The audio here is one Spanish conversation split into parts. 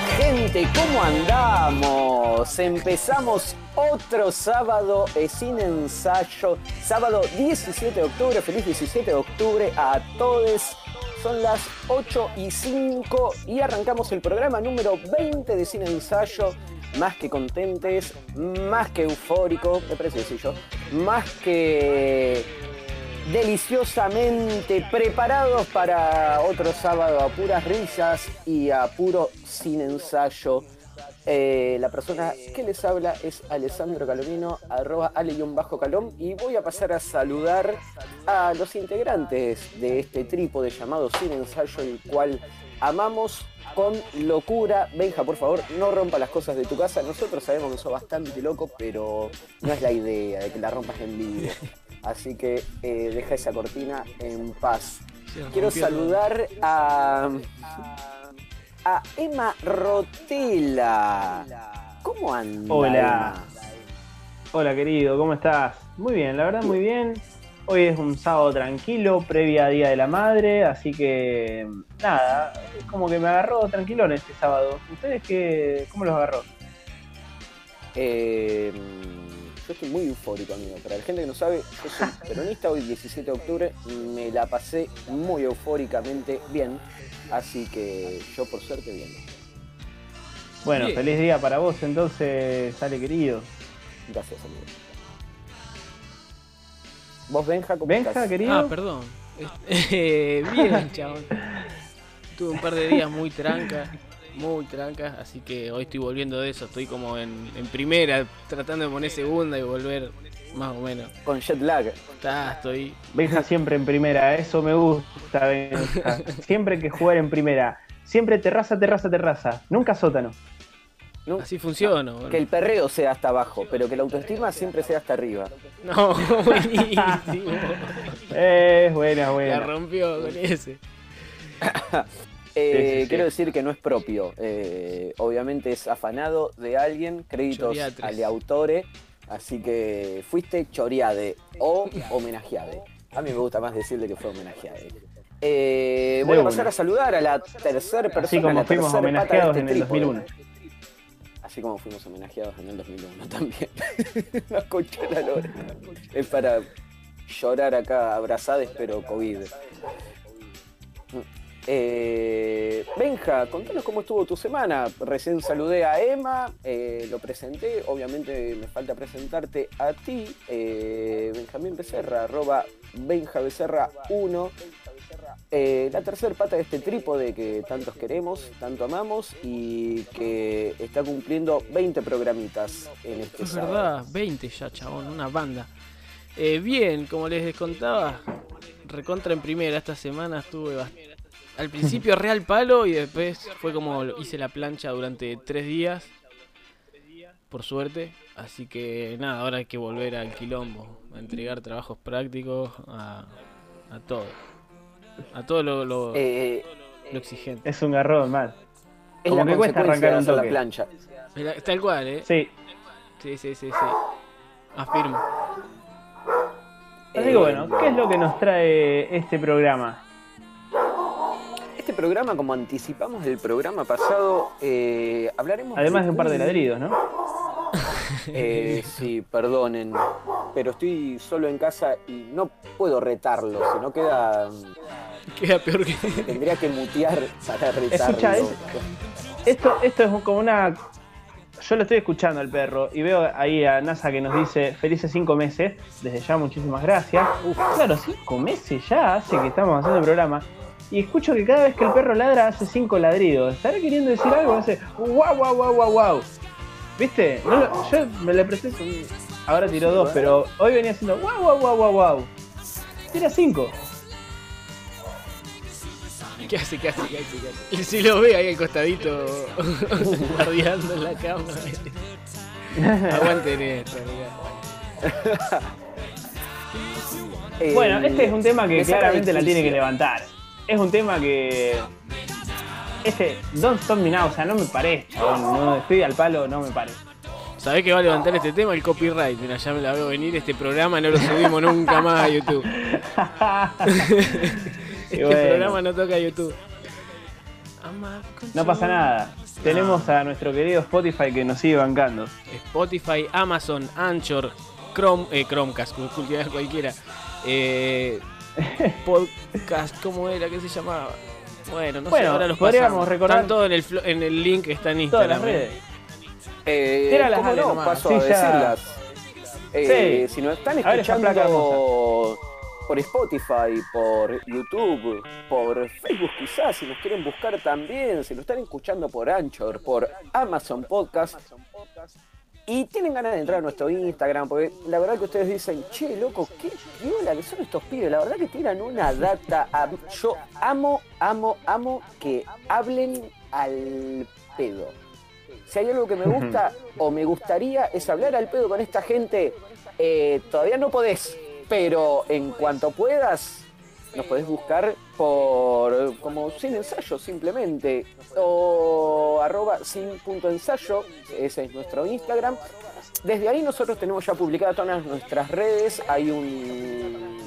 gente, ¿cómo andamos? Empezamos otro sábado eh, sin ensayo, sábado 17 de octubre, feliz 17 de octubre a todos. Son las 8 y 5 y arrancamos el programa número 20 de Sin Ensayo. Más que contentes, más que eufórico, me parece sencillo, más que deliciosamente preparados para otro sábado a puras risas y a puro sin ensayo. Eh, la persona que les habla es Alessandro Calomino, arroba ale-calom, y voy a pasar a saludar a los integrantes de este trípode llamado Sin Ensayo, el cual amamos con locura. Benja, por favor, no rompa las cosas de tu casa. Nosotros sabemos que sos bastante loco, pero no es la idea de que la rompas en vivo. Así que eh, deja esa cortina en paz. Quiero saludar a, a Emma Rotela. ¿Cómo anda? Hola. Hola querido, ¿cómo estás? Muy bien, la verdad muy bien. Hoy es un sábado tranquilo, previa a Día de la Madre, así que nada, es como que me agarró tranquilón este sábado. ¿Ustedes qué, cómo los agarró? Eh, yo estoy muy eufórico, amigo. Para la gente que no sabe, yo soy peronista hoy 17 de octubre, me la pasé muy eufóricamente bien, así que yo por suerte bien. Bueno, feliz día para vos entonces, sale querido. Gracias, amigo. ¿Vos, Benja, cómo Benja, querido? Ah, perdón. Eh, bien, chabón. Tuve un par de días muy tranca, muy tranca, así que hoy estoy volviendo de eso. Estoy como en, en primera, tratando de poner segunda y volver más o menos. Con jet lag. Está, estoy. Benja siempre en primera, eso me gusta, Benja. Siempre hay que jugar en primera. Siempre terraza, terraza, terraza. Nunca sótano. ¿no? Así funciona. bueno. Que el perreo sea hasta abajo, pero que la autoestima siempre sea hasta arriba. No, buenísimo. Eh, buena, La buena. rompió con ese. Eh, Sí, sí, sí. Quiero decir que no es propio. eh, obviamente es afanado de alguien, créditos Choriatres. al autore. Así que fuiste choreade o homenajeade. A mí me gusta más decirle que fue homenajeade. Eh, voy De a pasar a saludar a la tercera persona. Así como la fuimos de homenajeados este en el trípode. 2001. Así como fuimos homenajeados en el 2001 también. La concha de la lora. Es para llorar acá abrazades, pero COVID. Eh, Benja, contanos cómo estuvo tu semana. Recién saludé a Emma, eh, lo presenté. Obviamente me falta presentarte a ti, eh, Benjamín Becerra, arroba Benja Becerra 1. Eh, la tercer pata de este trípode que tantos queremos, tanto amamos y que está cumpliendo 20 programitas en este Es sábado. verdad, 20 ya, chabón, una banda. Bien, como les contaba, recontra en primera esta semana estuve bast- al principio real palo y después fue como lo- hice la plancha durante tres días, por suerte. Así que nada, ahora hay que volver al quilombo, a entregar trabajos prácticos, a, a todo. A todo lo, lo, Eh, lo exigente. Es un garrón, mal. es Como la que cuesta arrancar un hacer la toque. plancha. Tal cual, ¿eh? Sí. Sí, sí, sí, sí. Afirmo. Así que Eh, bueno, ¿qué es lo que nos trae este programa? Este programa, como anticipamos del programa pasado, eh, hablaremos. Además de un par de ladridos, ¿no? Eh, sí, perdonen, pero estoy solo en casa y no puedo retarlo, si no queda. Queda peor que. tendría que mutear para retarlo. Escucha, es- Esto, esto es como una. Yo lo estoy escuchando al perro y veo ahí a NASA que nos dice felices cinco meses. Desde ya, muchísimas gracias. Uf, claro, cinco meses ya hace que estamos haciendo el programa. Y escucho que cada vez que el perro ladra hace cinco ladridos. ¿Estará queriendo decir algo? Hace guau, guau, guau, guau, guau. ¿Viste? No lo- yo me le presté. Ahora tiró dos, pero hoy venía haciendo guau, guau, guau, guau, guau. Tira cinco. ¿Qué hace? ¿Qué hace? ¿Qué hace? ¿Qué hace? Y Si lo ve ahí al costadito, guardiando en la cámara. Aguanten esto, Bueno, este es un tema que claramente la tiene que levantar. Es un tema que. Este, Don't Stop Me Now, o sea, no me parece, chabón. No, estoy al palo, no me parece. ¿Sabés que va a levantar este tema? El copyright. Mira, ya me la veo venir. Este programa no lo subimos nunca más a YouTube. Este bueno. programa no toca YouTube. No pasa nada. Tenemos a nuestro querido Spotify que nos sigue bancando. Spotify, Amazon, Anchor, Chrome, eh, Chromecast, cualquiera. Eh, podcast, ¿cómo era? ¿Qué se llamaba? Bueno, no bueno, sé, ahora los podríamos recordar. Están todo en el, en el link que está en Instagram. Todas las redes. Eh, ¿cómo no? Paso a decirlas. Eh, Si nos están escuchando por Spotify, por YouTube, por Facebook quizás, si nos quieren buscar también, si nos están escuchando por Anchor, por Amazon Podcast, y tienen ganas de entrar a nuestro Instagram, porque la verdad que ustedes dicen, che, loco, qué viola que son estos pibes, la verdad que tiran una data. Yo amo, amo, amo que hablen al pedo. Si hay algo que me gusta o me gustaría es hablar al pedo con esta gente. Eh, todavía no podés, pero en cuanto puedas, nos podés buscar por como sin ensayo simplemente o arroba sin punto ensayo, ese es nuestro Instagram. Desde ahí nosotros tenemos ya publicadas todas nuestras redes, hay un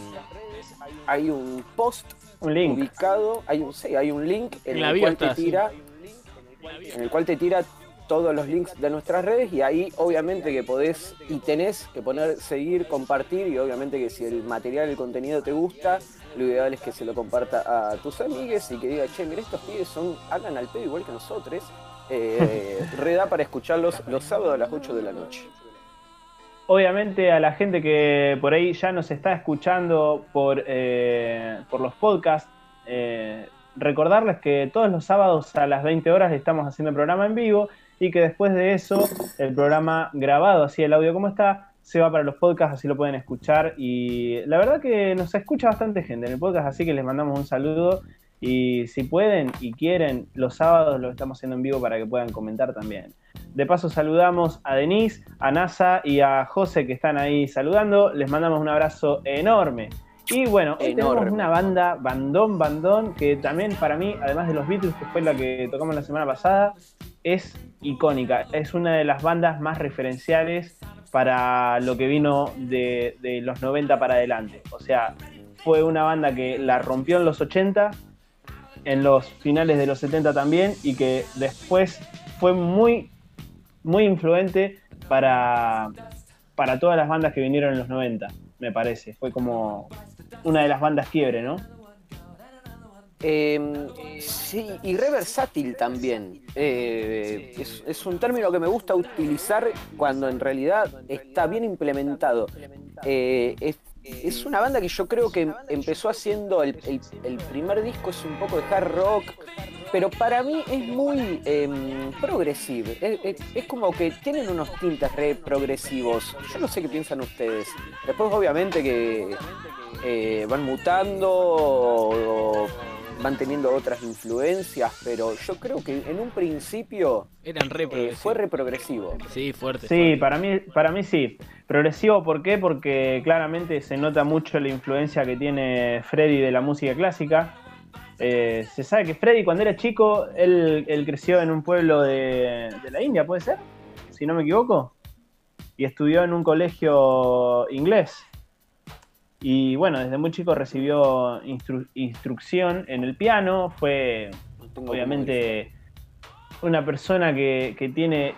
hay un post un link. ubicado, hay un sí, hay un link en el cual te tira en el cual te tira todos los links de nuestras redes y ahí obviamente que podés y tenés que poner seguir, compartir y obviamente que si el material, el contenido te gusta, lo ideal es que se lo comparta a tus amigues y que diga, che, mira, estos pibes son, hablan al pedo igual que nosotros, eh, reda para escucharlos los sábados a las 8 de la noche. Obviamente a la gente que por ahí ya nos está escuchando por, eh, por los podcasts, eh, recordarles que todos los sábados a las 20 horas estamos haciendo el programa en vivo y que después de eso el programa grabado, así el audio como está, se va para los podcasts, así lo pueden escuchar. Y la verdad que nos escucha bastante gente en el podcast, así que les mandamos un saludo. Y si pueden y quieren, los sábados lo estamos haciendo en vivo para que puedan comentar también. De paso saludamos a Denise, a NASA y a José que están ahí saludando. Les mandamos un abrazo enorme. Y bueno, hoy tenemos una banda, bandón, bandón, que también para mí, además de los Beatles, que fue la que tocamos la semana pasada, es icónica. Es una de las bandas más referenciales para lo que vino de, los 90 para adelante. O sea, fue una banda que la rompió en los 80, en los finales de los 70 también, y que después fue muy, muy influente para, para todas las bandas que vinieron en los 90, me parece. Fue como una de las bandas quiebre, ¿no? Em, sí, y re versátil también. Eh, es, un término que me gusta utilizar cuando en realidad está bien implementado. Eh, es, una banda que yo creo que empezó haciendo el, primer disco, es un poco de hard rock, pero para mí es muy eh, progresivo. Es, como que tienen unos tintes re progresivos. Yo no sé qué piensan ustedes. Después obviamente que eh, van mutando van teniendo otras influencias, pero yo creo que en un principio eran re eh, fue re progresivo. Sí, fuerte. Sí, para mí para mí sí. Progresivo, ¿por qué? Porque claramente se nota mucho la influencia que tiene Freddy de la música clásica. Eh, se sabe que Freddy cuando era chico, él, creció en un pueblo de, de la India, ¿puede ser? Si no me equivoco. Y estudió en un colegio inglés. Y bueno, desde muy chico recibió instrucción en el piano, fue obviamente una persona que, tiene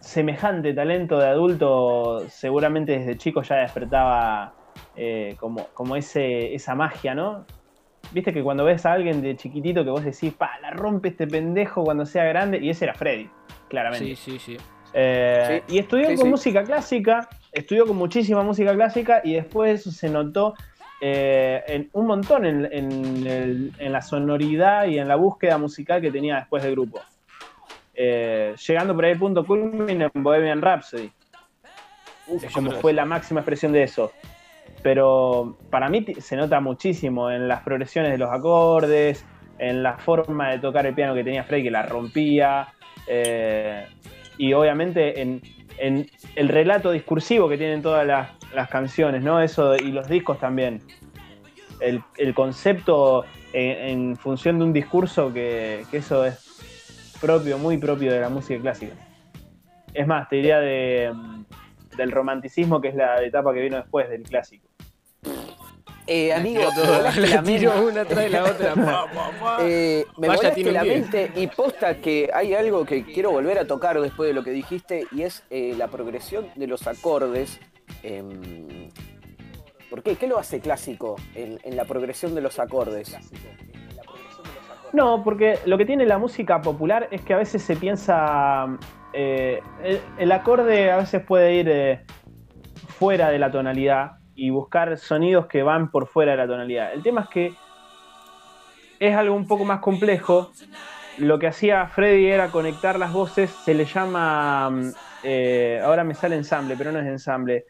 semejante talento de adulto, seguramente desde chico ya despertaba eh, como, como ese, esa magia, ¿no? Viste que cuando ves a alguien de chiquitito que vos decís, pa, la rompe este pendejo cuando sea grande, y ese era Freddy, claramente. Sí, sí, sí. Eh, y estudió con música clásica, estudió con muchísima música clásica y después se notó eh, en, un montón en, la sonoridad y en la búsqueda musical que tenía después del grupo. Eh, llegando por ahí al punto culmine en Bohemian Rhapsody. como fue la máxima expresión de eso. Pero para mí se nota muchísimo en las progresiones de los acordes, en la forma de tocar el piano que tenía Frey, que la rompía, eh, y obviamente en, en el relato discursivo que tienen todas las, canciones, ¿no? Eso y los discos también. El, concepto en, función de un discurso que, eso es propio, muy propio de la música clásica. Es más, te diría de, del romanticismo, que es la etapa que vino después del clásico. Eh, amigo, la mente. una tras la otra. Eh, me Vaya, un la 10. mente y posta que hay algo que quiero volver a tocar después de lo que dijiste y es eh, la progresión de los acordes. em, ¿Por qué? ¿Qué lo hace clásico en, en la progresión de los acordes? No, porque lo que tiene la música popular es que a veces se piensa. eh, el, el acorde a veces puede ir eh, fuera de la tonalidad y buscar sonidos que van por fuera de la tonalidad. El tema es que es algo un poco más complejo. Lo que hacía Freddy era conectar las voces, se le llama. mm, eh, ahora me sale ensamble, pero no es ensamble.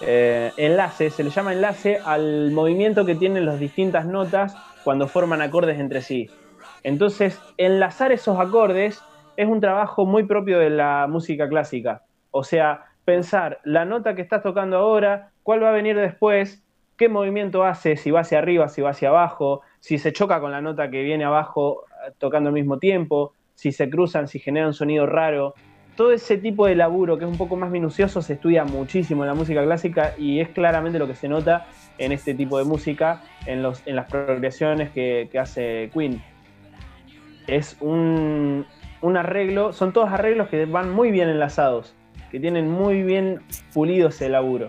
eh, enlace, se le llama enlace al movimiento que tienen las distintas notas cuando forman acordes entre sí. Entonces, enlazar esos acordes es un trabajo muy propio de la música clásica. O sea, pensar la nota que estás tocando ahora, cuál va a venir después, qué movimiento hace, si va hacia arriba, si va hacia abajo, si se choca con la nota que viene abajo eh, tocando al mismo tiempo, si se cruzan, si genera un sonido raro. Todo ese tipo de laburo que es un poco más minucioso se estudia muchísimo en la música clásica y es claramente lo que se nota en este tipo de música, en, los, en las progresiones que, que hace Queen es un, un arreglo, son todos arreglos que van muy bien enlazados, que tienen muy bien pulido ese laburo.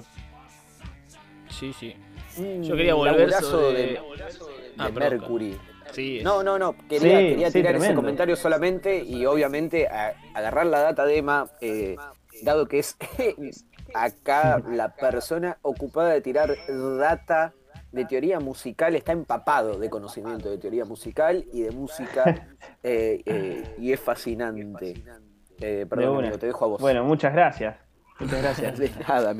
Sí, sí. Un Yo quería volver sobre- de, de Ah, perdón, Mercury. Sí, No, no, no. Quería, Sí, quería sí, tirar ese comentario solamente y obviamente a- agarrar la data de Emma, eh, dado que es acá la persona ocupada de tirar data de teoría musical, está empapado de conocimiento de teoría musical y de música eh, eh, y es fascinante. Eh, De perdón, amigo, te dejo a vos. Bueno, muchas gracias. Muchas gracias. de nada,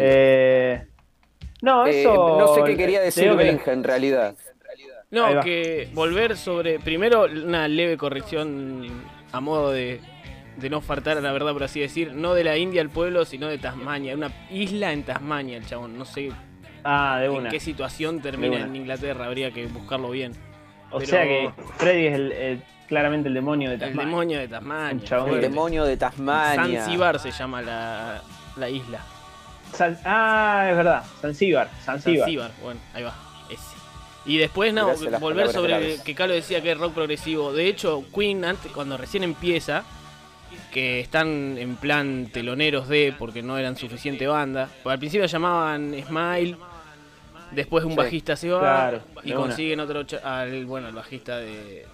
no, Eh, eso. no sé qué quería decir que- Benja en realidad. No, que volver sobre. Primero, una leve corrección a modo de, de no faltar a la verdad, por así decir. No de la India al pueblo, sino de Tasmania. Una isla en Tasmania, el chabón. No sé Ah, de en una. qué situación termina en Inglaterra. Habría que buscarlo bien. O pero- sea que Freddy es el, el- claramente el demonio de El Tasmania. demonio de Tasmania. El demonio de Tasmania. Zanzibar se llama la, la isla. San- ah, es verdad. Zanzíbar. Zanzíbar. Zanzíbar, bueno, ahí va, ese. Y después, no, Gracias volver sobre que Carlos decía que es rock progresivo. De hecho, Queen, antes, cuando recién empieza, que están en plan teloneros de, porque no eran suficiente banda. Al principio llamaban Smile, después un Sí, bajista se va claro, y una. consiguen otro, al, bueno, el bajista de,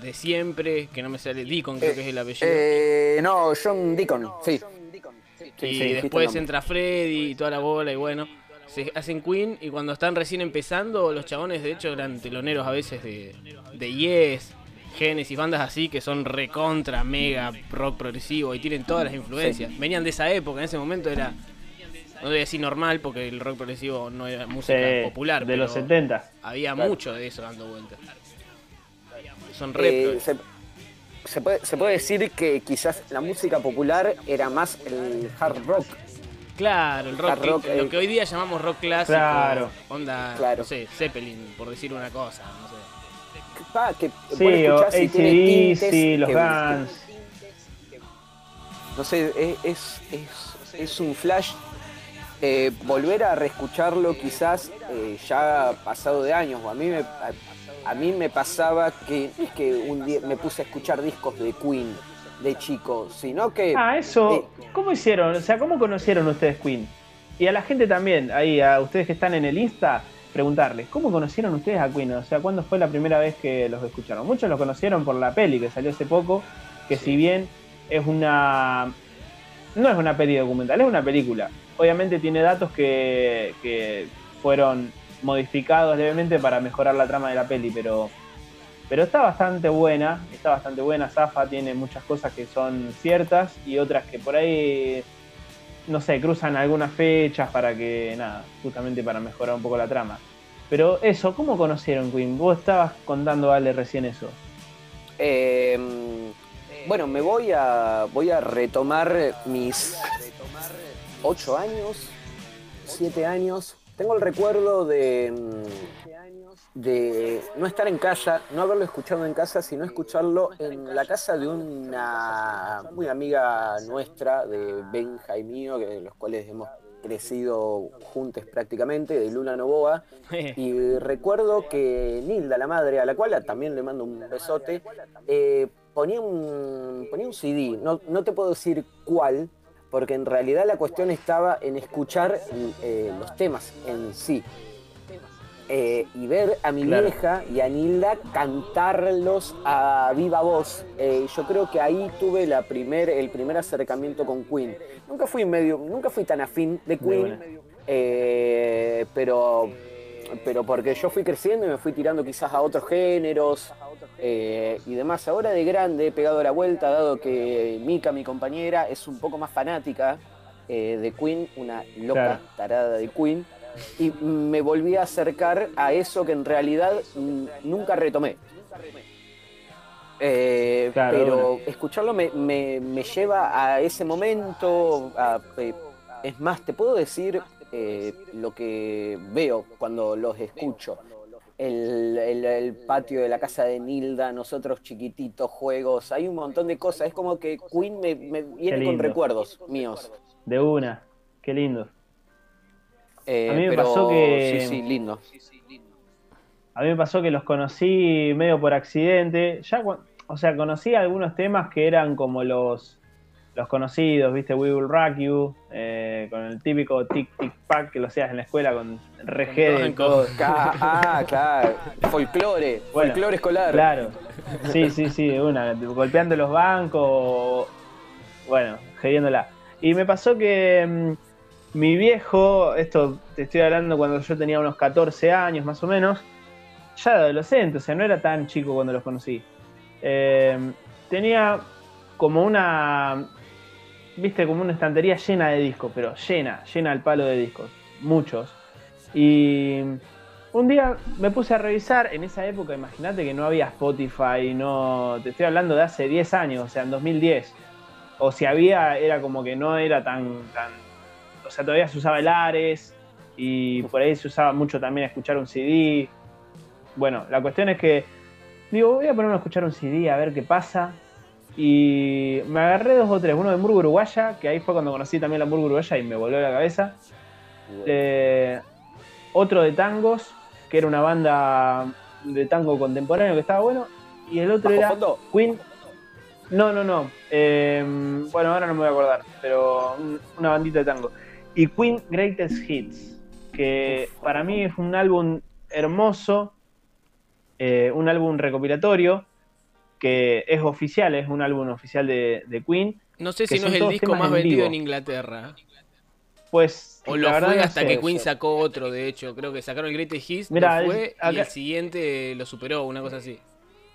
de siempre, que no me sale, Deacon creo que es el apellido. Eh, no, John Deacon, sí. Sí, y después entra Freddy y toda la bola y bueno, se hacen Queen y cuando están recién empezando, los chabones de hecho eran teloneros a veces de, de Yes, Genesis, bandas así que son recontra, mega rock progresivo y tienen todas las influencias. Venían de esa época, en ese momento era, no voy a decir normal porque el rock progresivo no era música Sí, popular, de pero los 70. había Claro. mucho de eso dando vueltas. Son re Eh, se, puede, se puede decir que quizás la música popular era más el hard rock. Claro, el rock, hard rock, lo eh. que hoy día llamamos rock clásico, Claro. onda, Claro. no sé, Zeppelin, por decir una cosa, no sé. Pa, que Sí, o escuchás y tiene tintes ACDC, los que- Guns. No sé, es, es, es- es un flash. eh, volver a reescucharlo quizás eh, ya pasado de años. A mí me, a, mí me pasaba que no es que un día me puse a escuchar discos de Queen de chico, sino que Ah, eso. Eh. ¿Cómo hicieron? O sea, ¿cómo conocieron ustedes Queen? Y a la gente también, ahí, a ustedes que están en el Insta, preguntarles, ¿cómo conocieron ustedes a Queen? O sea, ¿cuándo fue la primera vez que los escucharon? Muchos los conocieron por la peli que salió hace poco, que si bien es una... No es una peli documental, es una película. Obviamente tiene datos que, que fueron modificados levemente para mejorar la trama de la peli, pero pero está bastante buena, está bastante buena. Zafa tiene muchas cosas que son ciertas y otras que por ahí, no sé, cruzan algunas fechas para que, nada, justamente para mejorar un poco la trama. Pero eso, ¿cómo conocieron Queen? Vos estabas contando, Ale, recién eso. Eh, bueno, me voy a voy a retomar mis ocho años, siete años. Tengo el recuerdo de mm, de no estar en casa, no haberlo escuchado en casa, sino escucharlo en la casa de una muy amiga nuestra, de Benja y mío, que, los cuales hemos crecido juntos prácticamente, de Luna Novoa. y recuerdo que Nilda, la madre, a la cual también le mando un besote, eh, ponía, un, ponía un CD, no, no te puedo decir cuál, porque en realidad la cuestión estaba en escuchar eh, los temas en sí. Eh, y ver a mi vieja y a Nilda cantarlos a viva voz. Eh, yo creo que ahí tuve la primer, el primer acercamiento con Queen. Nunca fui medio, nunca fui tan afín de Queen, eh, pero, pero porque yo fui creciendo y me fui tirando quizás a otros géneros y demás. Ahora de grande he pegado la vuelta, dado que Mika, mi compañera, es un poco más fanática de Queen, una loca tarada de Queen y me volví a acercar a eso que en realidad nunca retomé. Eh, pero escucharlo me, lleva a ese momento. Eh, es más, te puedo decir eh, lo que veo cuando los escucho. El, patio de la casa de Nilda, nosotros chiquititos, juegos, hay un montón de cosas. Es como que Queen me, me viene con recuerdos míos. De una, qué lindo. Eh, a mí me pasó que. Sí, sí, lindo. A mí me pasó que los conocí medio por accidente. Ya, o sea, conocí algunos temas que eran como los, los conocidos, ¿viste? We Will Rock You, eh, con el típico tic tic pack que lo hacías en la escuela con RG de Ah, claro. Folclore, folclore escolar. Claro. Sí, sí, sí, una. Golpeando los bancos, bueno, gediéndola. Y me pasó que mm, mi viejo, esto te estoy hablando cuando yo tenía unos 14 años más o menos, ya de adolescente, o sea, no era tan chico cuando los conocí. Eh, tenía como una, viste, como una estantería llena de discos, pero llena, llena al palo de discos, muchos. Y un día me puse a revisar, en esa época, imagínate que no había Spotify, no, te estoy hablando de hace 10 años, o sea, en 2010. O si había, era como que no era tan, tan o sea, todavía se usaba el Ares y por ahí se usaba mucho también escuchar un CD. Bueno, la cuestión es que digo, voy a ponerme a escuchar un CD a ver qué pasa. Y me agarré dos o tres, uno de Hamburgo Uruguaya, que ahí fue cuando conocí también la Hamburgo Uruguaya y me volvió la cabeza. Eh, otro de tangos, que era una banda de tango contemporáneo que estaba bueno. Y el otro era Queen. No, no, no. Eh, bueno, ahora no me voy a acordar, pero una bandita de tango y Queen Greatest Hits, que para mí es un álbum hermoso, eh, un álbum recopilatorio, que es oficial, es un álbum oficial de, Queen. No sé si no es el disco más vendido en Inglaterra. Pues. O lo fue hasta que Queen sacó otro, de hecho. Creo que sacaron el Greatest Hits, fue, y el siguiente lo superó, una cosa así.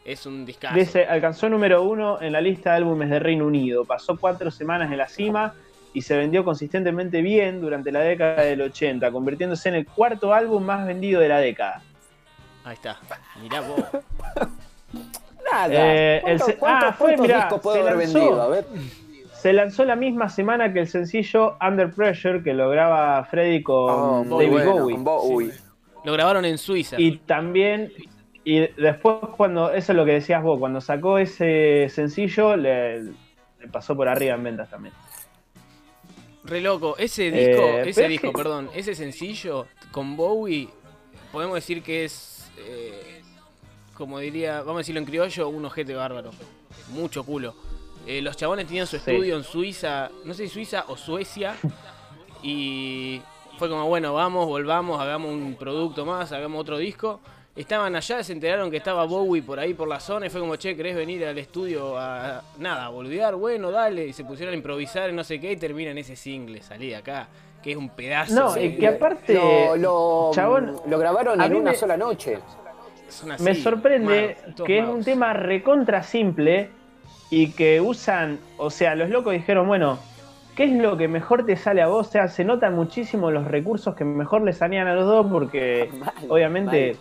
Es un discazo. Dice, alcanzó número uno en la lista de álbumes de Reino Unido. Pasó cuatro semanas en la cima y se vendió consistentemente bien durante la década del 80, convirtiéndose en el cuarto álbum más vendido de la década. Ahí está, mirá vos. Nada. Eh, ah, fue, mirá, puede haber vendido? A ver. Se lanzó la misma semana que el sencillo Under Pressure que lo graba Freddy con oh, David Bowie. Lo grabaron en Suiza. Y también, y después cuando, eso es lo que decías vos, cuando sacó ese sencillo le pasó por arriba en ventas también. Re loco. Ese disco, eh, ese disco, perdón, ese sencillo con Bowie, podemos decir que es, eh, como diría, vamos a decirlo en criollo, un ojete bárbaro. Mucho culo. Eh, los chabones tenían su estudio en Suiza, no sé si Suiza o Suecia, y fue como, bueno, vamos, volvamos, hagamos un producto más, hagamos otro disco. Estaban allá, se enteraron que estaba Bowie por ahí por la zona y fue como, che, ¿querés venir al estudio a nada, a boludear? Bueno, dale. Y se pusieron a improvisar y no sé qué y terminan ese single, salí de acá, que es un pedazo. No, y que aparte lo, lo grabaron en una sola noche. Me sorprende que es un tema recontra simple y que usan, o sea, los locos dijeron, bueno, ¿qué es lo que mejor te sale a vos? O sea, se notan muchísimo los recursos que mejor le salían a los dos porque obviamente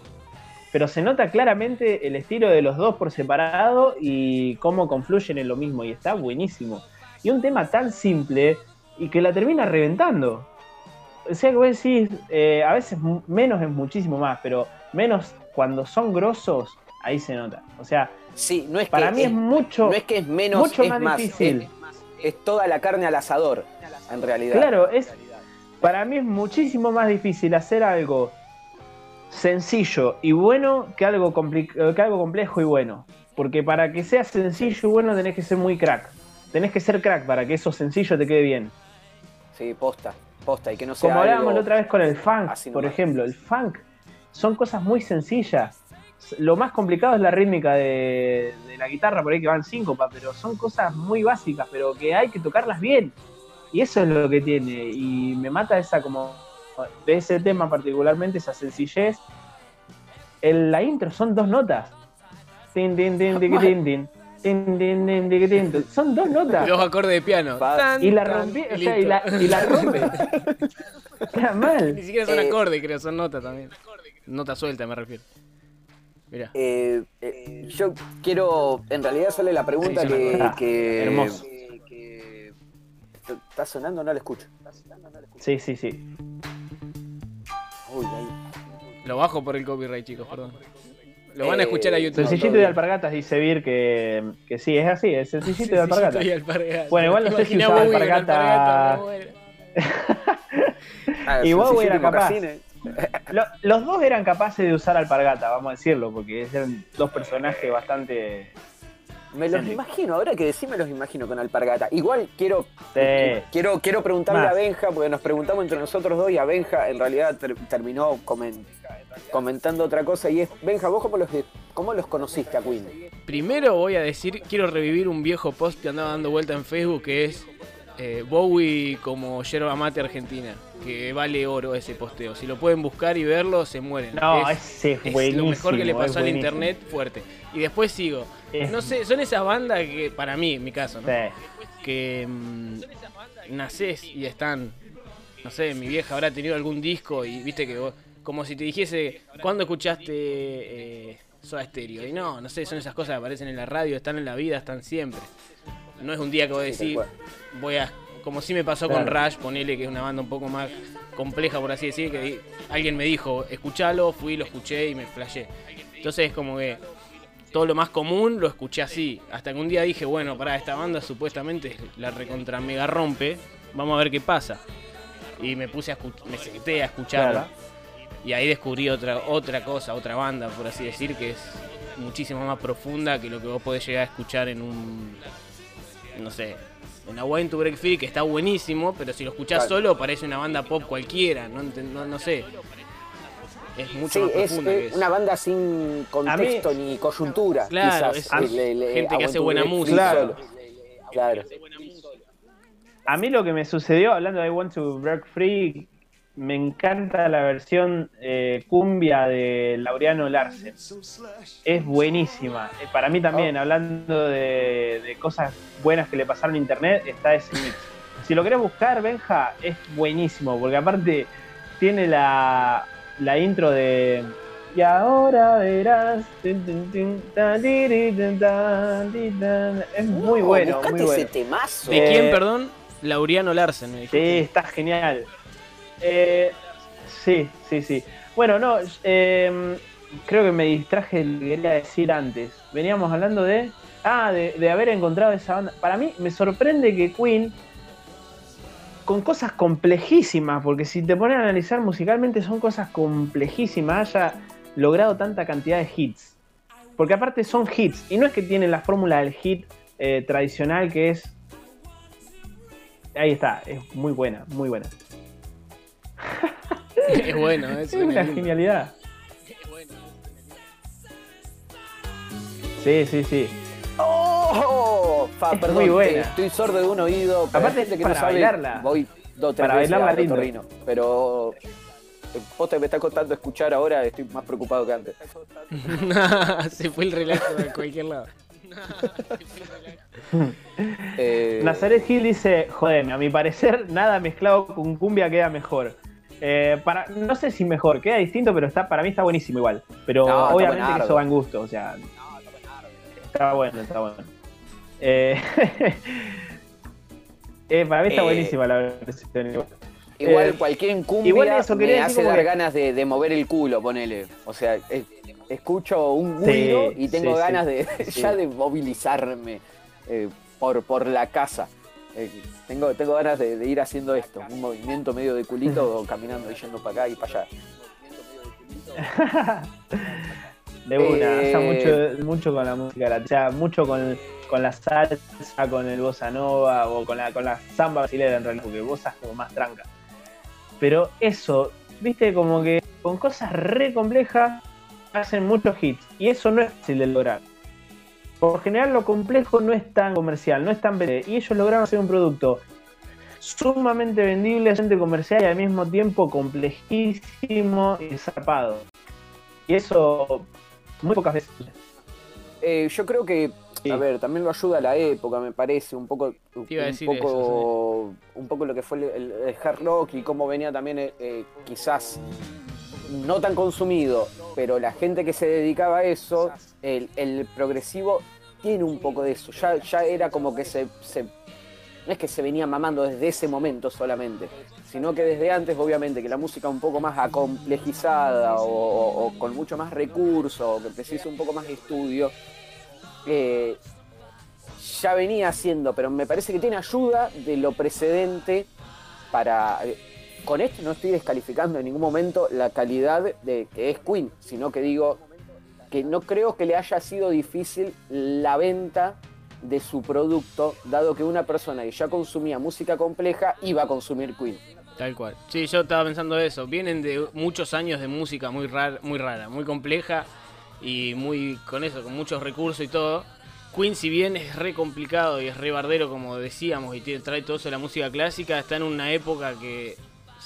pero se nota claramente el estilo de los dos por separado y cómo confluyen en lo mismo, y está buenísimo. Y un tema tan simple y que la termina reventando. O sea que vos decís, eh, a veces menos es muchísimo más, pero menos cuando son grosos, ahí se nota. O sea, sí, no es para mí es, mucho, no es que es menos, mucho más, difícil. Es, toda la carne al asador, en realidad. Claro, es, Para mí es muchísimo más difícil hacer algo sencillo y bueno que algo, que algo complejo y bueno. Porque para que sea sencillo y bueno tenés que ser muy crack. Tenés que ser crack para que eso sencillo te quede bien. Sí, posta, posta, y que no sea Como hablábamos la otra vez con el funk, por ejemplo. El funk son cosas muy sencillas. Lo más complicado es la rítmica de, de la guitarra, por ahí que van síncopa, pero son cosas muy básicas, pero que hay que tocarlas bien. Y eso es lo que tiene. Y me mata esa como de ese tema particularmente, esa sencillez. En la intro son dos notas. Tin, tin, tin, tin, tin. Tin, tin, tin, tiqui, tin, tin. Son dos notas. Dos acordes de piano. Y la rompí, o sea, y la, y la rompe. Queda mal. Ni siquiera son Eh, acordes, creo, son notas también. Nota suelta, me refiero. Mira. Eh, eh, yo quiero en realidad hacerle la pregunta Sí, que, ah, que- hermoso. que- que- ¿Está sonando? No lo escucho. Sí, sí, sí. Uy, ahí. Lo bajo por el copyright, chicos, perdón. Lo van a Eh, escuchar a YouTube. Sencillito de alpargatas dice Vir que, que sí, es así, es sencillito de alpargatas. y alpargatas. Bueno, igual no sé si usaba con alpargata- Y sencillito era capaz. mocasines. Lo- los dos eran capaces de usar alpargata, vamos a decirlo, porque eran dos personajes bastante. Me los Sí. imagino, ahora que decís me los imagino con alpargata. Igual quiero Sí. quiero quiero preguntarle Más. a Benja, porque nos preguntamos entre nosotros dos y a Benja en realidad ter- terminó comen- comentando otra cosa y es, Benja, ¿vos cómo los, cómo los conociste a Queen? Primero voy a decir, quiero revivir un viejo post que andaba dando vuelta en Facebook que es eh, Bowie como yerba mate argentina. Que vale oro ese posteo. Si lo pueden buscar y verlo, se mueren. No, es, ese es es lo mejor que le pasó al internet fuerte. Y después sigo. Es- No sé, son esas bandas que, para mí, en mi caso, ¿no? Sí. que mm, nacés y están, no sé, mi vieja habrá tenido algún disco y viste que vos, como si te dijese, ¿cuándo escuchaste eh, Soda Stereo? Y no, no sé, son esas cosas que aparecen en la radio, están en la vida, están siempre. No es un día que voy a Sí, decir, voy a, como si me pasó con. Rush, ponele que es una banda un poco más compleja, por así decir, que alguien me dijo, escuchalo, fui, lo escuché y me flashé. Entonces es como que todo lo más común lo escuché así. Hasta que un día dije, bueno, para esta banda supuestamente la recontra mega rompe. Vamos a ver qué pasa. Y me puse a escuchar, me senté a escucharla. Claro. Y ahí descubrí otra, otra cosa, otra banda, por así decir, que es muchísimo más profunda que lo que vos podés llegar a escuchar en un. No sé. En A Wine to Break Free, que está buenísimo, pero si lo escuchás Claro. solo parece una banda pop cualquiera, no, no, no sé. Es mucho Sí, más es profunda que eh, eso. una banda sin contexto ni coyuntura. Claro, quizás, es- es el- gente que hace buena música. solo. Claro. A mí lo que me sucedió, hablando de I Want to Break Free, me encanta la versión eh, cumbia de Laureano Larsen. Es buenísima. Eh, para mí también, Oh. hablando de, de cosas buenas que le pasaron a internet, está ese mix. Si lo querés buscar, Benja, es buenísimo, porque aparte tiene la, la intro de... Y ahora verás. Es muy No, bueno, buscate muy bueno. ese temazo. ¿De Eh, quién, perdón? Lauriano Larsen, me Sí, está genial. Eh, sí, sí, sí. Bueno, no, eh, creo que me distraje lo que quería decir antes. Veníamos hablando de. Ah, de, haber encontrado esa banda. Para mí me sorprende que Queen, con cosas complejísimas, porque si te pones a analizar musicalmente son cosas complejísimas, haya logrado tanta cantidad de hits. Porque aparte son hits, y no es que tienen la fórmula del hit eh, tradicional que es Ahí está, es muy buena, muy buena. Es bueno, es Es una genialidad. Sí, sí, sí. ¡Oh! Fa, Es perdón, muy buena. eh, estoy sordo de un oído. Aparte gente que no para sabe, bailarla. Voy dos tres Para veces bailarla lindo. otorrino, Pero eh, vos te me está costando escuchar ahora, estoy más preocupado que antes. Se fue el relajo de cualquier lado. Eh, Nazaret Hill dice, joder, a mi parecer nada mezclado con cumbia queda mejor. Eh, para, no sé si mejor, queda distinto, pero está para mí está buenísimo igual. Pero No, obviamente que eso va en gusto, o sea. Está bueno, está bueno. Eh, eh, para mí está Eh, buenísima la versión igual. Igual eh, cualquier cumbia igual eso, me hace dar que- ganas de, de mover el culo, ponele. O sea, es- escucho un Sí, ruido y tengo sí, ganas sí, de ya de movilizarme eh, por, por la casa. Eh, tengo, tengo ganas de, ir haciendo esto, un movimiento medio de culito caminando y yendo para acá y para allá. de una, eh, mucho, mucho con la música, o sea, mucho con, con la salsa, con el bossa nova o con la, con la samba brasileña en realidad, porque bossa es como más tranca. Pero eso, viste, como que con cosas re complejas hacen muchos hits y eso no es fácil de lograr. Por general lo complejo no es tan comercial, no es tan vendible. Y ellos lograron hacer un producto sumamente vendible, sumamente comercial y al mismo tiempo complejísimo y zarpado. Y eso muy pocas veces. Eh, yo creo que, a ver, también lo ayuda a la época, me parece, un poco, un, poco, un poco lo que fue el, hard rock y cómo venía también eh, eh, quizás no tan consumido, pero la gente que se dedicaba a eso, el, progresivo tiene un poco de eso. Ya, era como que se, No es que se venía mamando desde ese momento solamente, sino que desde antes, obviamente, que la música un poco más acomplejizada o, con mucho más recurso, o que precisa un poco más de estudio, eh, ya venía haciendo, pero me parece que tiene ayuda de lo precedente para con esto no estoy descalificando en ningún momento la calidad de que es Queen, sino que digo que no creo que le haya sido difícil la venta de su producto, dado que una persona que ya consumía música compleja iba a consumir Queen. Tal cual. Sí, yo estaba pensando eso. Vienen de muchos años de música muy rara, muy compleja y muy con eso, con muchos recursos y todo. Queen, si bien es re complicado y es re bardero, como decíamos, y trae todo eso de la música clásica, está en una época que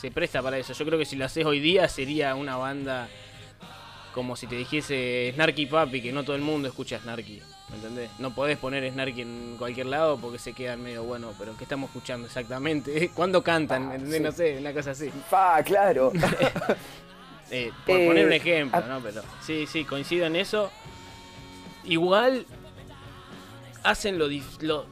se presta para eso. Yo creo que si lo haces hoy día sería una banda como si te dijese Snarky Papi, que no todo el mundo escucha Snarky. ¿Me entendés? No podés poner Snarky en cualquier lado porque se quedan medio bueno, pero ¿qué estamos escuchando exactamente? ¿Cuándo cantan? No sé, una cosa así. Pa, claro. Eh, por poner un eh, ejemplo, ¿no? Pero sí, sí, coincido en eso. Igual hacen lo, lo,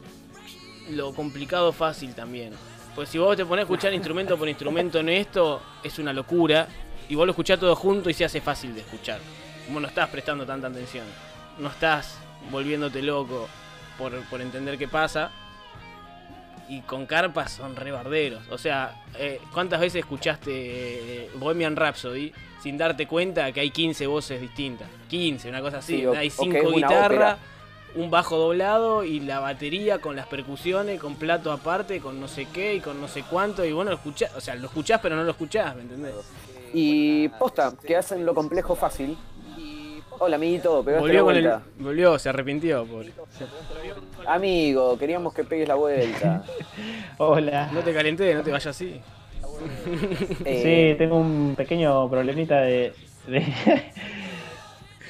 lo complicado fácil también. Pues si vos te pones a escuchar instrumento por instrumento en esto, es una locura. Y vos lo escuchás todo junto y se hace fácil de escuchar. Como no estás prestando tanta atención. No estás volviéndote loco por, entender qué pasa. Y con carpas son rebarderos. O sea, eh, ¿cuántas veces escuchaste eh, Bohemian Rhapsody sin darte cuenta que hay 15 voces distintas? 15, una cosa así. hay 5 guitarras un bajo doblado y la batería con las percusiones, con plato aparte, con no sé qué y con no sé cuánto. Y bueno, lo escuchás, o sea, lo escuchás pero no lo escuchás, ¿me entendés? Y posta, que hacen lo complejo fácil. Hola, amiguito, pegaste volvió la vuelta. volvió, se arrepintió, pobre. Amigo, queríamos que pegues la vuelta. Hola. No te calenté, no te vayas así. Sí, tengo un pequeño problemita de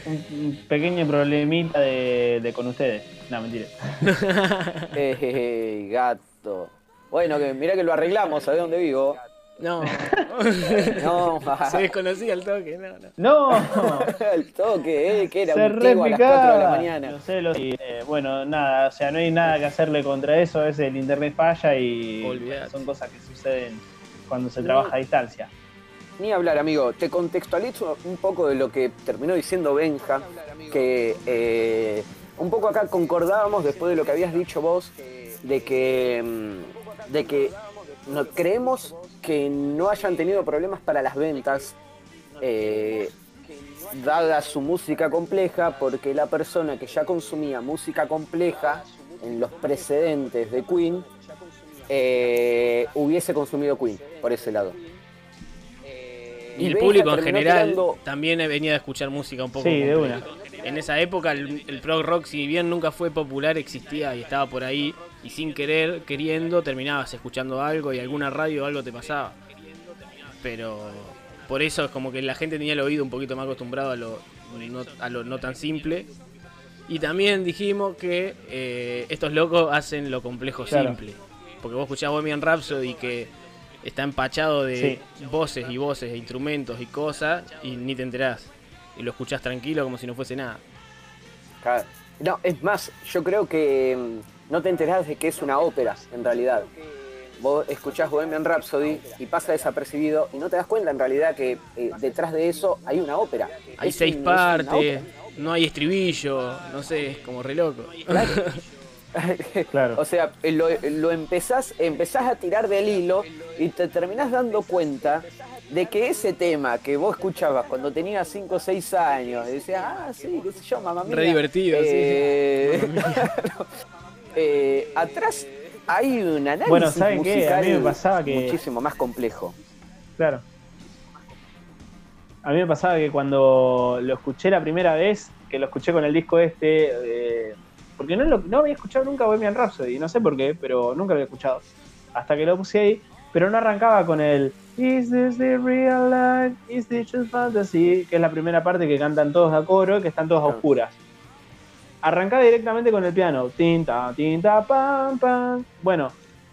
un pequeño problemita de, con ustedes. No, mentira. eh, gato. Bueno, que mira que lo arreglamos, ¿sabés dónde vivo? No. no. Se desconocía el toque, no, no. No. el toque, eh, que era un a las 4 de la mañana. No sé, lo, eh, bueno, nada, o sea, no hay nada que hacerle contra eso, a veces el internet falla y son cosas que suceden cuando se trabaja a distancia. Ni hablar, amigo. Te contextualizo un poco de lo que terminó diciendo Benja, que eh, un poco acá concordábamos después de lo que habías dicho vos, de que, mm, de que no, creemos que no hayan tenido problemas para las ventas, eh, dada su música compleja, porque la persona que ya consumía música compleja en los precedentes de Queen, eh, hubiese consumido Queen, por ese lado. Y, el público en general también venía a escuchar música un poco. Sí, de una. En esa época el, el prog rock, si bien nunca fue popular, existía y estaba por ahí. Y sin querer, queriendo, terminabas escuchando algo y alguna radio o algo te pasaba. Pero por eso es como que la gente tenía el oído un poquito más acostumbrado a lo no, a lo no tan simple. Y también dijimos que eh, estos locos hacen lo complejo simple. Porque vos escuchás Bohemian Rhapsody que está empachado de voces y voces, e instrumentos y cosas, y ni te enterás. Y lo escuchás tranquilo como si no fuese nada. No, es más, yo creo que mm, no te enterás de que es una ópera, en realidad. Vos escuchás Bohemian Rhapsody y pasa desapercibido y no te das cuenta en realidad que eh, detrás de eso hay una ópera. Hay seis partes, no hay estribillo, no sé, es como re loco. Claro. o sea, lo, lo, empezás, empezás a tirar del hilo y te terminás dando cuenta de que ese tema que vos escuchabas cuando tenías 5 o 6 años, y decías, ah, sí, qué sé yo, mamá mía. Re divertido, sí. Eh, eh, atrás hay un análisis bueno, ¿saben qué? A mí me pasaba que... muchísimo más complejo. Claro. A mí me pasaba que cuando lo escuché la primera vez, que lo escuché con el disco este, eh, porque no, lo, no había escuchado nunca Bohemian Rhapsody, no sé por qué, pero nunca lo había escuchado. Hasta que lo puse ahí, pero no arrancaba con el Is this the real life? Is this just fantasy? Que es la primera parte que cantan todos a coro, que están todas a oscuras. Arrancaba directamente con el piano. Tinta, tinta, pam, pam. Bueno,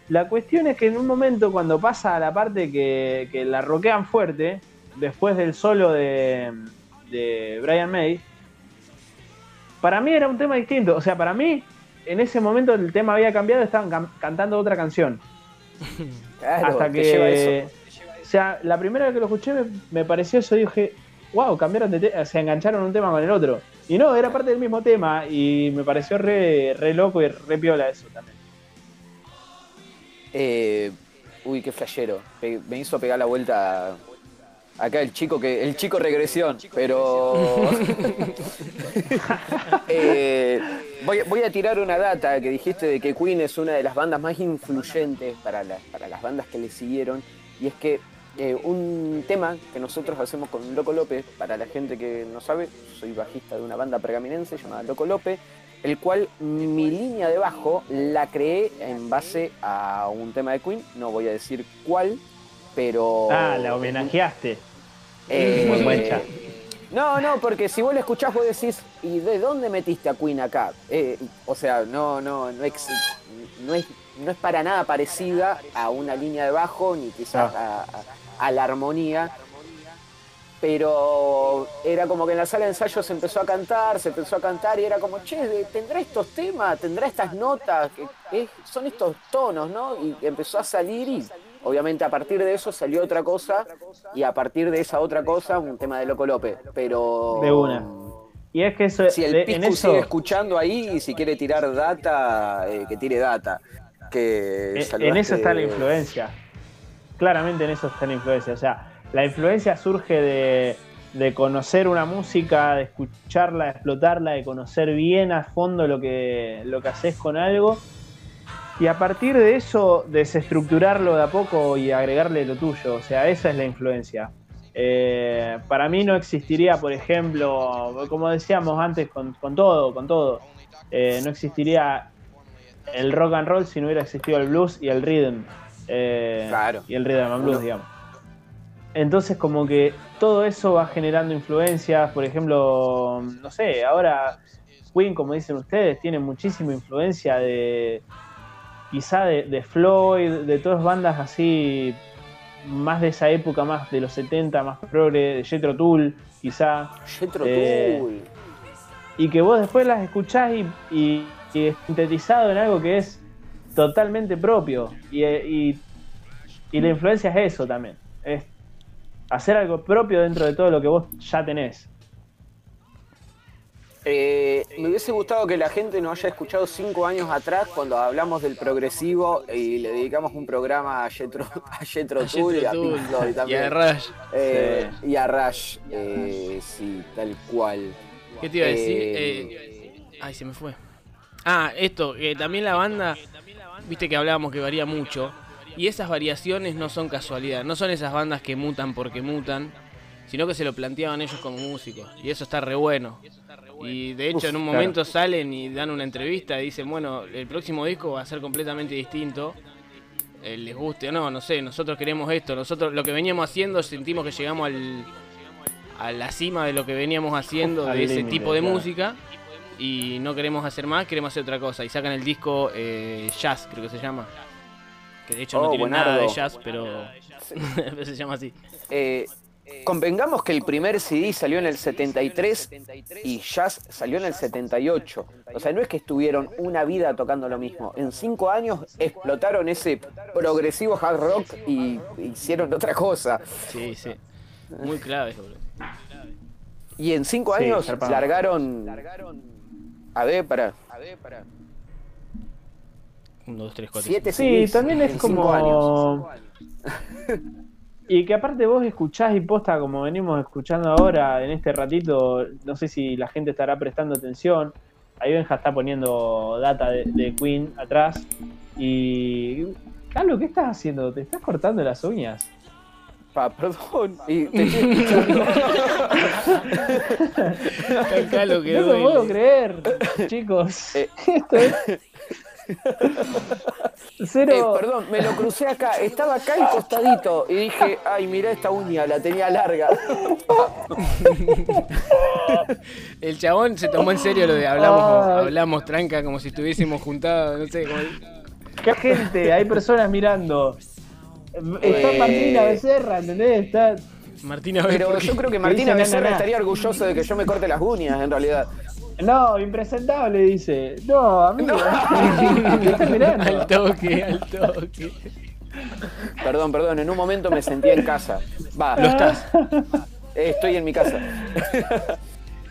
la cuestión es que en un momento cuando pasa a la parte que, que la roquean fuerte, después del solo de, de Brian May, para mí era un tema distinto. O sea, para mí, en ese momento el tema había cambiado, estaban cantando otra canción. Hasta que. O sea, la primera vez que lo escuché me, pareció eso, dije, wow, cambiaron de se engancharon un tema con el otro. Y no, era parte del mismo tema y me pareció re, re loco y re piola eso también. Eh, uy, qué flashero. Me hizo pegar la vuelta Acá el chico que el chico regresión, pero eh, voy, a tirar una data que dijiste de que Queen es una de las bandas más influyentes para, para las bandas que le siguieron y es que eh, un tema que nosotros hacemos con Loco López, para la gente que no sabe, soy bajista de una banda pergaminense llamada Loco López, el cual mi línea de bajo la creé en base a un tema de Queen, no voy a decir cuál, pero... Ah, la homenajeaste. Eh, no, no, porque si vos lo escuchás vos decís, ¿y de dónde metiste a Queen acá? Eh, o sea, no, no, no, no, es, no es para nada parecida a una línea de bajo, ni quizás ah. a, la armonía. Pero era como que en la sala de ensayo se empezó a cantar, se empezó a cantar y era como, che, ¿tendrá estos temas? ¿Tendrá estas notas? son estos tonos, ¿no? Y empezó a salir y Obviamente a partir de eso salió otra cosa y a partir de esa otra cosa un tema de Loco López, pero... De una. Y es que eso... Si el Piscu sigue escuchando ahí y si quiere tirar data, eh, que tire data. Que eh, en eso está la influencia. Claramente en eso está la influencia. O sea, la influencia surge de, de conocer una música, de escucharla, de explotarla, de conocer bien a fondo lo que, lo que haces con algo y a partir de eso desestructurarlo de a poco y agregarle lo tuyo. O sea, esa es la influencia. Eh, para mí no existiría, por ejemplo, como decíamos antes con, todo, con todo, eh, no existiría el rock and roll si no hubiera existido el blues y el rhythm. Eh, claro. Y el rhythm and blues, digamos. Entonces como que todo eso va generando influencias, por ejemplo, no sé, ahora Queen, como dicen ustedes, tiene muchísima influencia de, quizá de, Floyd, de todas bandas así, más de esa época, más de los 70, más progre, de Jetro Tull, quizá. Jetro eh, Tull. Y que vos después las escuchás y, y, es sintetizado en algo que es totalmente propio. Y, y, y la influencia es eso también. Es hacer algo propio dentro de todo lo que vos ya tenés. Eh, me hubiese gustado que la gente nos haya escuchado cinco años atrás cuando hablamos del progresivo y le dedicamos un programa a Jetro, a Jetro y a Pink Floyd también. Y a Rush. Eh, y a Rush, eh, sí, tal cual. ¿Qué te iba a decir? ay, se me fue. Ah, esto, que también la banda, viste que hablábamos que varía mucho. Y esas variaciones no son casualidad, no son esas bandas que mutan porque mutan, sino que se lo planteaban ellos como músicos. Y eso está re bueno. Y de hecho, en un momento salen y dan una entrevista y dicen: Bueno, el próximo disco va a ser completamente distinto. Eh, les guste o no, no sé, nosotros queremos esto. Nosotros lo que veníamos haciendo, sentimos que llegamos al, a la cima de lo que veníamos haciendo, de ese tipo de música. Y no queremos hacer más, queremos hacer otra cosa. Y sacan el disco eh, Jazz, creo que se llama. Que de hecho no oh, tiene nada de jazz, pero se llama así. Eh, Convengamos que el primer CD salió en el 73 y Jazz salió en el 78. O sea, no es que estuvieron una vida tocando lo mismo. En cinco años explotaron ese progresivo hard rock y hicieron otra cosa. Sí, sí. Muy clave, Y en cinco años largaron. A ver, para. 1, 2, 3, 4. Siete Sí, CDs también es en cinco años. Y que aparte vos escuchás y posta como venimos escuchando ahora en este ratito, no sé si la gente estará prestando atención. Ahí Benja está poniendo data de, de Queen atrás. Y. Carlos, ¿qué estás haciendo? ¿Te estás cortando las uñas? Pa, perdón. Y te estoy escuchando. No lo puedo creer, chicos. Eh. Esto es. Cero. Eh, perdón, me lo crucé acá. Estaba acá al costadito y dije, ay, mira esta uña, la tenía larga. El chabón se tomó en serio lo de hablamos, Ah. hablamos tranca como si estuviésemos juntados, no sé, como... ¿Qué gente? Hay personas mirando. Está Eh. Martina Becerra, ¿entendés? Está. Martina ve Pero yo creo que ¿Qué Martina Becerra estaría orgulloso de que yo me corte las uñas, en realidad. No, impresentable, dice. No, amigo. ¿Qué estás mirando? Al toque, al toque. Perdón, perdón, en un momento me sentí en casa. Va, Lo estás. estoy en mi casa.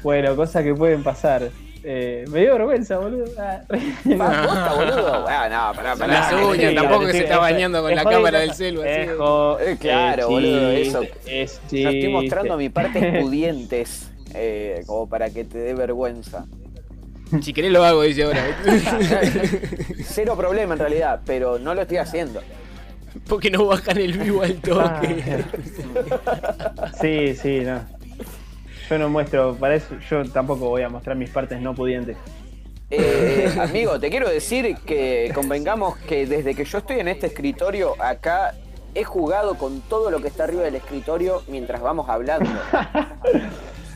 Bueno, cosas que pueden pasar. Eh, me dio vergüenza, boludo. Ah, posta, boludo. Ah, no, pará, pará. Las uñas, sí, tampoco que se está es- bañando con es la jodido. cámara del celu. así. Es jo- Eh, claro, es boludo, eso. Es Yo estoy mostrando mi parte pudientes, eh, como para que te dé vergüenza. Si querés lo hago, dice ahora. Cero problema en realidad, pero no lo estoy haciendo. Porque no bajan el vivo al toque. Sí, sí, no. Yo no muestro, para eso yo tampoco voy a mostrar mis partes no pudientes. Eh, amigo, te quiero decir que convengamos que desde que yo estoy en este escritorio acá he jugado con todo lo que está arriba del escritorio mientras vamos hablando.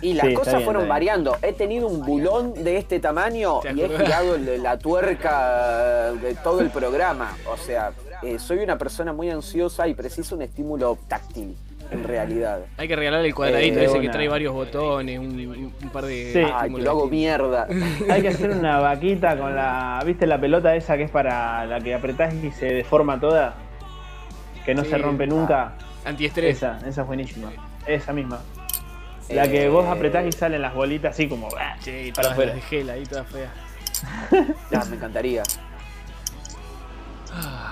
Y las Sí, cosas bien, fueron variando. He tenido un bulón de este tamaño ¿Te y he girado la tuerca de todo el programa. O sea, eh, soy una persona muy ansiosa y preciso un estímulo táctil, en realidad. Hay que regalarle el cuadradito Eh, ese que trae varios botones, un, un par de. Sí. Ay, que estímulos lo hago mierda. Hay que hacer una vaquita con la. ¿Viste la pelota esa que es para la que apretás y se deforma toda? Que no Sí. se rompe nunca. Antiestrés. Esa, esa es buenísima. Esa misma. La que Eh, vos apretás y salen las bolitas así como. ¡ah! Sí, Para afuera. de gel ahí, todas feas. Ya, me encantaría.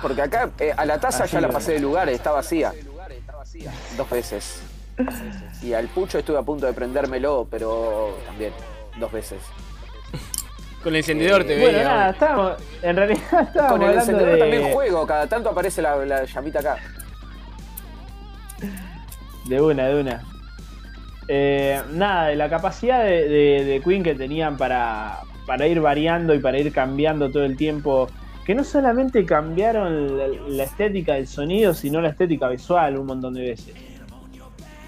Porque acá eh, a la taza Así ya la pasé de lugar, está vacía. Dos veces. Y al pucho estuve a punto de prendérmelo, pero también dos veces. Con el encendedor te Bueno, veía. nada, ahora. estábamos. En realidad estábamos Con el hablando encendedor de, también juego, cada tanto aparece la, la llamita acá. de una, de una. Eh, nada, la capacidad de, de- Queen que tenían para, ir variando y para ir cambiando todo el tiempo. Que no solamente cambiaron la, la estética del sonido, sino la estética visual un montón de veces.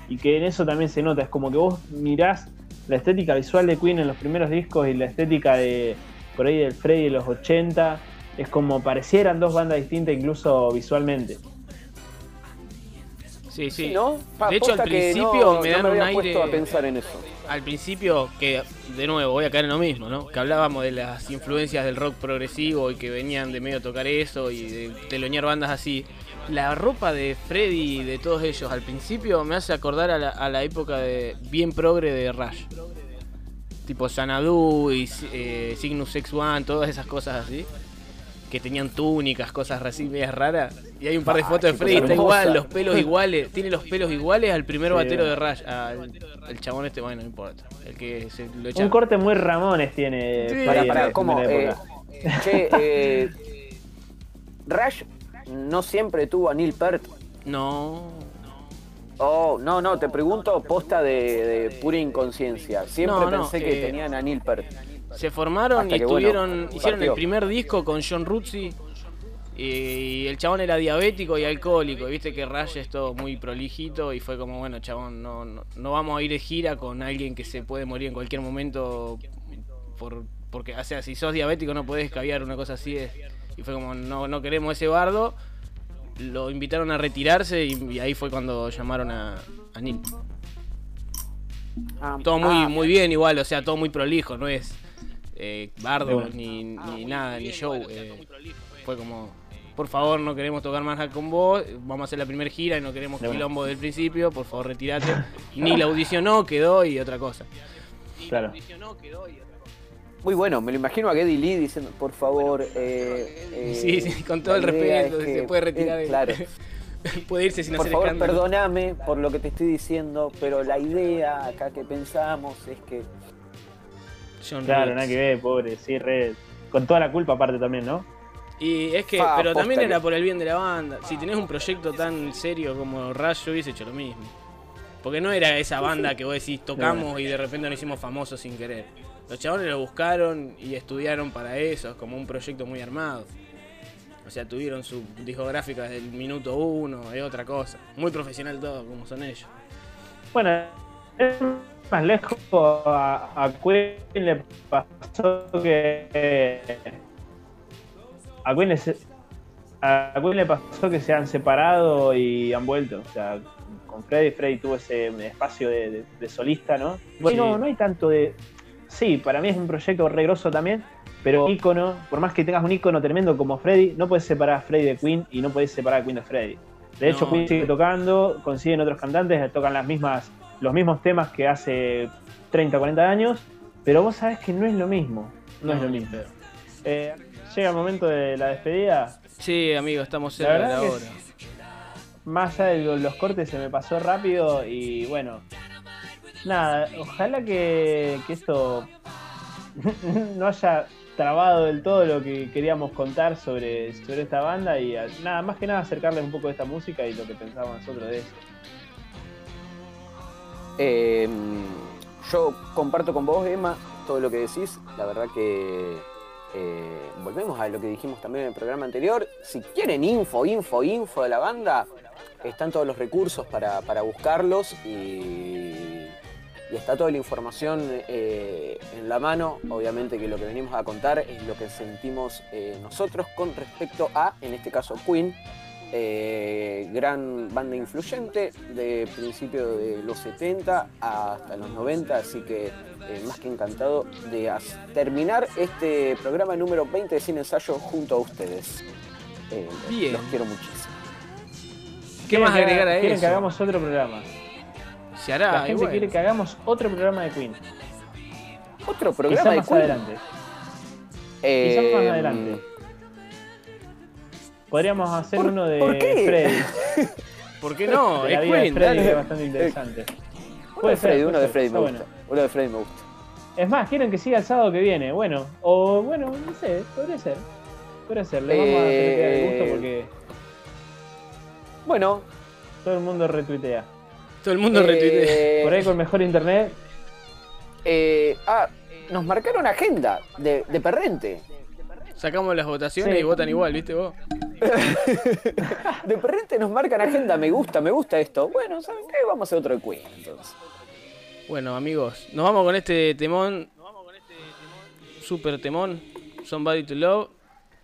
Y que en eso también se nota. Es como que vos mirás la estética visual de Queen en los primeros discos y la estética de por ahí del Freddy de los 80. Es como parecieran dos bandas distintas incluso visualmente. Sí, sí. ¿no? De hecho, al que no- principio me no dan un aire. puesto a pensar en eso. Al principio, que de nuevo voy a caer en lo mismo, ¿no? Que hablábamos de las influencias del rock progresivo y que venían de medio tocar eso y de telonear bandas así. La ropa de Freddy y de todos ellos al principio me hace acordar a la, a la época de bien progre de Rush. Tipo Sanadu y eh, Cygnus X1, todas esas cosas así. Que tenían túnicas, cosas así medias raras. Y hay un par de Ah, fotos de Freddy, está igual, los pelos iguales. Tiene los pelos iguales al primer Sí. batero de Rush. Al, al chabón este, bueno, no importa. El que se lo echa. Un corte muy Ramones tiene. Sí. Pará, la ¿cómo? Eh, che, eh, Rush no siempre tuvo a Neil Peart. No. Oh, no, no, te pregunto posta de, de pura inconsciencia. Siempre No, no, pensé que eh, tenían a Neil Peart. Se formaron Hasta y bueno, estuvieron. hicieron el primer disco con John Ruzzi. Y el chabón era diabético y alcohólico. y Viste que Rush es todo muy prolijito. Y fue como, bueno, chabón, no, no, no vamos a ir de gira con alguien que se puede morir en cualquier momento. Por, porque, o sea, si sos diabético no podés caviar una cosa así. es- y fue como, no, no queremos ese bardo. Lo invitaron a retirarse y, y ahí fue cuando llamaron a, a Neil. Ah, Todo muy, ah, muy bien igual, o sea, todo muy prolijo, no es eh, bardo ni, ni nada, ni show. eh, fue como, por favor, no queremos tocar más con vos, vamos a hacer la primera gira y no queremos De quilombo del principio, por favor, retirate. Ni la audicionó, quedó y otra cosa. Claro. Muy bueno, me lo imagino a Geddy Lee diciendo, por favor. Eh, eh, sí, sí, con todo el respeto, es que- se puede retirar. eh, claro. puede irse sin Por hacer favor, escándalo. perdóname por lo que te estoy diciendo, pero la idea acá que pensamos es que. John Claro, nada que ver, pobre, sí, re. Con toda la culpa aparte también, ¿no? Y es que, Fa, pero también que- era por el bien de la banda. Si tenés un proyecto tan serio como Rush, yo hubiese hecho lo mismo. Porque no era esa banda que vos decís tocamos y de repente nos hicimos famosos sin querer. Los chabones lo buscaron y estudiaron para eso, es como un proyecto muy armado. O sea, tuvieron su discográfica desde el minuto uno, es otra cosa. Muy profesional todo, como son ellos. Bueno, es más lejos a, a Queen le pasó que. A Queen, le, a Queen le pasó que se han separado y han vuelto. O sea, con Freddy, Freddy tuvo ese espacio de, de- de solista, ¿no? Bueno, Sí. no, no hay tanto de. Sí, para mí es un proyecto regroso también, pero ícono, por más que tengas un ícono tremendo como Freddy, no puedes separar a Freddy de Queen y no puedes separar a Queen de Freddy. De hecho, No. Queen sigue tocando, consiguen otros cantantes, tocan las mismas, los mismos temas que hace 30, 40 años, pero vos sabés que no es lo mismo. No, es lo mismo. Eh, llega el momento de la despedida. Sí, amigo, estamos La cerca de verdad la hora. Más allá de lo- los cortes se me pasó rápido y bueno. Nada, ojalá que, que esto no haya trabado del todo lo que queríamos contar sobre, sobre esta banda y nada, más que nada acercarles un poco de esta música y lo que pensamos nosotros de eso. Eh, yo comparto con vos, Emma, todo lo que decís. La verdad que. eh, volvemos a lo que dijimos también en el programa anterior. Si quieren info, info, info de la banda, están todos los recursos para, para buscarlos y, y está toda la información eh, en la mano. Obviamente que lo que venimos a contar es lo que sentimos eh, nosotros con respecto a, en este caso, Queen. Eh, gran banda influyente de principio de los 70 hasta los 90, así que eh, más que encantado de terminar este programa número 20 de Sin Ensayo junto a ustedes. Eh, Bien. Los quiero muchísimo. ¿Qué más ¿Quieren que agregar a Quieren eso? que hagamos otro programa. Se hará, La gente bueno. quiere que hagamos otro programa de Queen. Otro programa de más Queen. adelante. Eh, Quizás más adelante. Podríamos hacer ¿Por- uno de por qué? Freddy. ¿Por qué no? de la es vida de Queen, Freddy, es bastante interesante. Uno Puede de ser, Freddy, uno de Freddy me gusta. bueno. Uno de Freddy me gusta. Es más, quieren que siga el sábado que viene. Bueno, o bueno, no sé, podría ser. Podría ser. Le vamos a hacer que el gusto Eh, porque Bueno, todo el mundo retuitea. Todo el mundo eh, retuitea. Por ahí con mejor internet, eh, ah, nos marcaron agenda de, de Perrente. Sacamos las votaciones Sí. y votan igual, ¿viste vos? De Perrente nos marcan agenda, me gusta, me gusta esto. Bueno, ¿saben qué? Vamos a hacer otro de Queen entonces. Bueno, amigos, nos vamos con este temón. Super temón. Somebody to Love.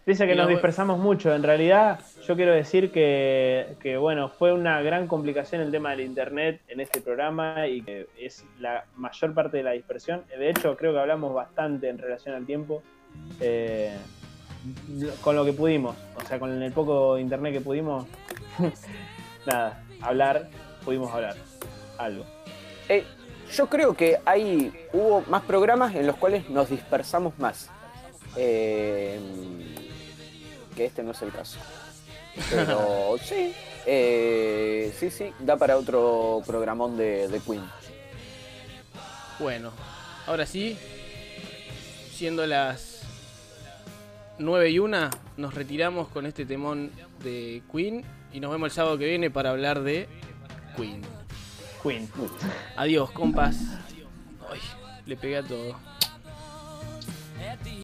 dice que Y nos la- dispersamos mucho. En realidad, yo quiero decir que, que, bueno, fue una gran complicación el tema del internet en este programa y que es la mayor parte de la dispersión. De hecho, creo que hablamos bastante en relación al tiempo. eh, con lo que pudimos, o sea, con el poco internet que pudimos, nada, hablar, pudimos hablar algo. Eh, yo creo que hay hubo más programas en los cuales nos dispersamos más. Eh, que este no es el caso. Pero sí, eh, sí, sí, da para otro programón de, de Queen. Bueno, ahora sí, siendo las 9 y 1, nos retiramos con este temón de Queen y nos vemos el sábado que viene para hablar de Queen. Queen. Adiós, compas. Ay, le pegué a todo.